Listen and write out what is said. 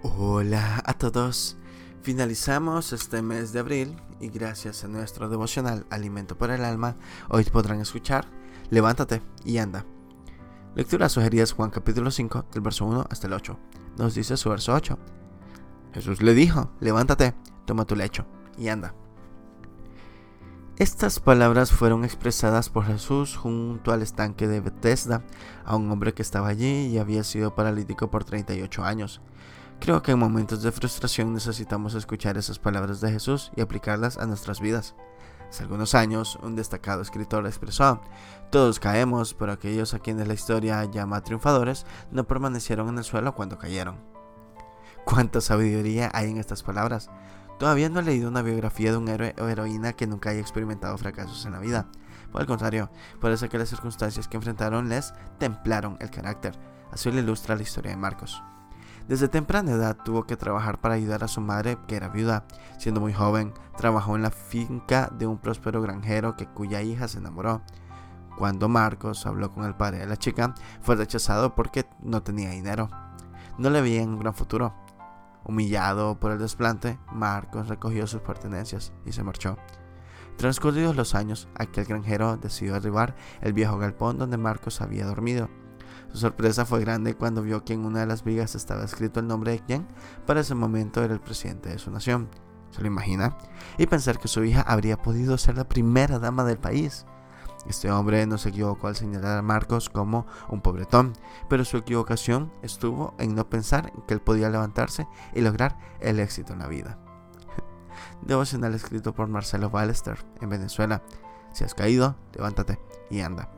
Hola a todos. Finalizamos este mes de abril y gracias a nuestro devocional Alimento para el Alma, hoy podrán escuchar Levántate y anda. Lectura sugerida es Juan capítulo 5 del verso 1 hasta el 8. Nos dice su verso 8. Jesús le dijo, levántate, toma tu lecho y anda. Estas palabras fueron expresadas por Jesús junto al estanque de Bethesda a un hombre que estaba allí y había sido paralítico por 38 años. Creo que en momentos de frustración necesitamos escuchar esas palabras de Jesús y aplicarlas a nuestras vidas. Hace algunos años, un destacado escritor expresó, todos caemos, pero aquellos a quienes la historia llama triunfadores no permanecieron en el suelo cuando cayeron. ¿Cuánta sabiduría hay en estas palabras? Todavía no he leído una biografía de un héroe o heroína que nunca haya experimentado fracasos en la vida. Por el contrario, parece que las circunstancias que enfrentaron les templaron el carácter. Así lo ilustra la historia de Marcos. Desde temprana edad tuvo que trabajar para ayudar a su madre, que era viuda. Siendo muy joven, trabajó en la finca de un próspero granjero que cuya hija se enamoró. Cuando Marcos habló con el padre de la chica, fue rechazado porque no tenía dinero. No le veía un gran futuro. Humillado por el desplante, Marcos recogió sus pertenencias y se marchó. Transcurridos los años, aquel granjero decidió arribar el viejo galpón donde Marcos había dormido. Su sorpresa fue grande cuando vio que en una de las vigas estaba escrito el nombre de quien para ese momento era el presidente de su nación. ¿Se lo imagina? Y pensar que su hija habría podido ser la primera dama del país. Este hombre no se equivocó al señalar a Marcos como un pobretón, pero su equivocación estuvo en no pensar que él podía levantarse y lograr el éxito en la vida. Devocional escrito por Marcelo Ballester en Venezuela. Si has caído, levántate y anda.